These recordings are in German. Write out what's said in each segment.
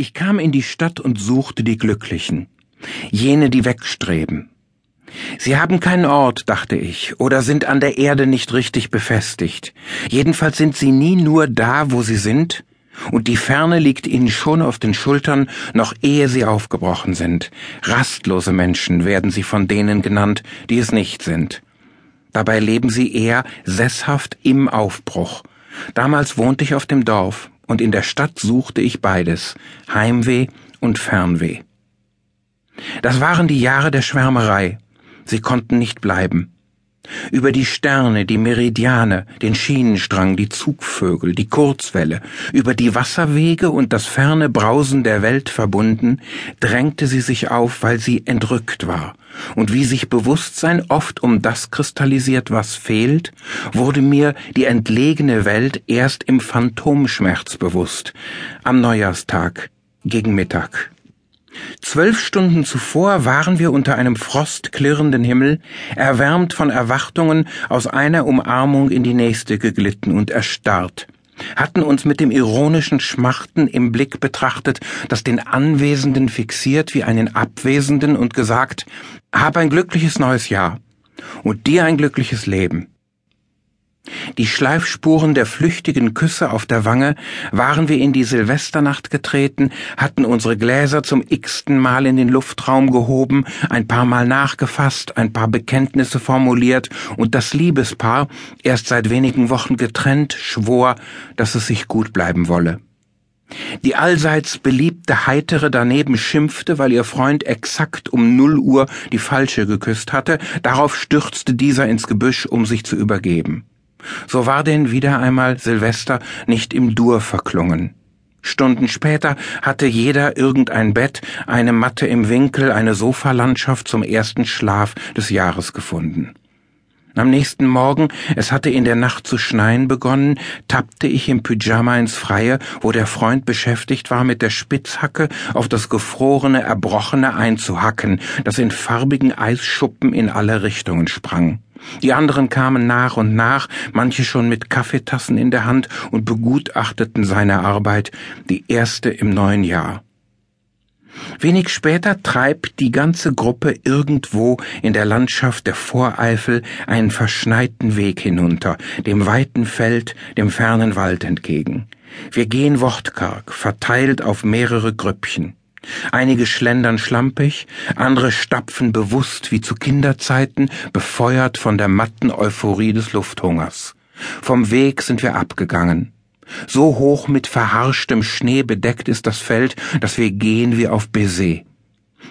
Ich kam in die Stadt und suchte die Glücklichen, jene, die wegstreben. Sie haben keinen Ort, dachte ich, oder sind an der Erde nicht richtig befestigt. Jedenfalls sind sie nie nur da, wo sie sind, und die Ferne liegt ihnen schon auf den Schultern, noch ehe sie aufgebrochen sind. Rastlose Menschen werden sie von denen genannt, die es nicht sind. Dabei leben sie eher sesshaft im Aufbruch. Damals wohnte ich auf dem Dorf, und in der Stadt suchte ich beides, Heimweh und Fernweh. Das waren die Jahre der Schwärmerei. Sie konnten nicht bleiben. Über die Sterne, die Meridiane, den Schienenstrang, die Zugvögel, die Kurzwelle, über die Wasserwege und das ferne Brausen der Welt verbunden, drängte sie sich auf, weil sie entrückt war. Und wie sich Bewusstsein oft um das kristallisiert, was fehlt, wurde mir die entlegene Welt erst im Phantomschmerz bewusst, am Neujahrstag, gegen Mittag. Zwölf Stunden zuvor waren wir unter einem frostklirrenden Himmel, erwärmt von Erwartungen, aus einer Umarmung in die nächste geglitten und erstarrt, hatten uns mit dem ironischen Schmachten im Blick betrachtet, das den Anwesenden fixiert wie einen Abwesenden und gesagt, hab ein glückliches neues Jahr und dir ein glückliches Leben. Die Schleifspuren der flüchtigen Küsse auf der Wange waren wir in die Silvesternacht getreten, hatten unsere Gläser zum x-ten Mal in den Luftraum gehoben, ein paar Mal nachgefasst, ein paar Bekenntnisse formuliert und das Liebespaar, erst seit wenigen Wochen getrennt, schwor, dass es sich gut bleiben wolle. Die allseits beliebte Heitere daneben schimpfte, weil ihr Freund exakt um null Uhr die Falsche geküsst hatte, darauf stürzte dieser ins Gebüsch, um sich zu übergeben. So war denn wieder einmal Silvester nicht im Dur verklungen. Stunden später hatte jeder irgendein Bett, eine Matte im Winkel, eine Sofalandschaft zum ersten Schlaf des Jahres gefunden. Am nächsten Morgen, es hatte in der Nacht zu schneien begonnen, tappte ich im Pyjama ins Freie, wo der Freund beschäftigt war, mit der Spitzhacke auf das gefrorene, erbrochene einzuhacken, das in farbigen Eisschuppen in alle Richtungen sprang. Die anderen kamen nach und nach, manche schon mit Kaffeetassen in der Hand und begutachteten seine Arbeit, die erste im neuen Jahr. Wenig später treibt die ganze Gruppe irgendwo in der Landschaft der Voreifel einen verschneiten Weg hinunter, dem weiten Feld, dem fernen Wald entgegen. Wir gehen wortkarg, verteilt auf mehrere Grüppchen. Einige schlendern schlampig, andere stapfen bewusst wie zu Kinderzeiten, befeuert von der matten Euphorie des Lufthungers. Vom Weg sind wir abgegangen. So hoch mit verharschtem Schnee bedeckt ist das Feld, dass wir gehen wie auf Baiser.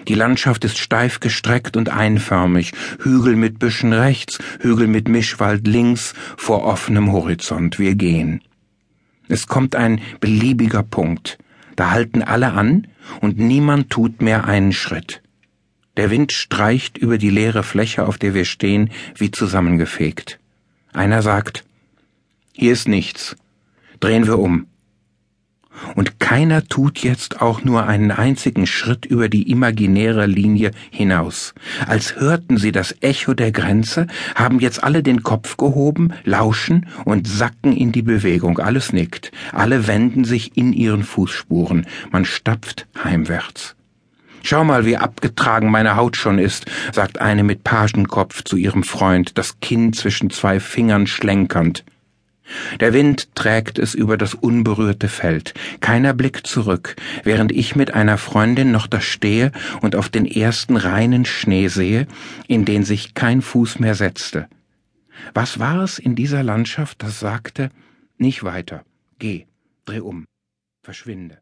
Die Landschaft ist steif gestreckt und einförmig, Hügel mit Büschen rechts, Hügel mit Mischwald links, vor offenem Horizont. Wir gehen. Es kommt ein beliebiger Punkt. Da halten alle an und niemand tut mehr einen Schritt. Der Wind streicht über die leere Fläche, auf der wir stehen, wie zusammengefegt. Einer sagt, hier ist nichts. Drehen wir um und keiner tut jetzt auch nur einen einzigen Schritt über die imaginäre Linie hinaus. Als hörten sie das Echo der Grenze, haben jetzt alle den Kopf gehoben, lauschen und sacken in die Bewegung. Alles nickt, alle wenden sich in ihren Fußspuren, man stapft heimwärts. Schau mal, wie abgetragen meine Haut schon ist, sagt eine mit Pagenkopf zu ihrem Freund, das Kinn zwischen zwei Fingern schlenkernd. Der Wind trägt es über das unberührte Feld. Keiner blickt zurück, während ich mit einer Freundin noch da stehe und auf den ersten reinen Schnee sehe, in den sich kein Fuß mehr setzte. Was war es in dieser Landschaft, das sagte, nicht weiter, geh, dreh um, verschwinde.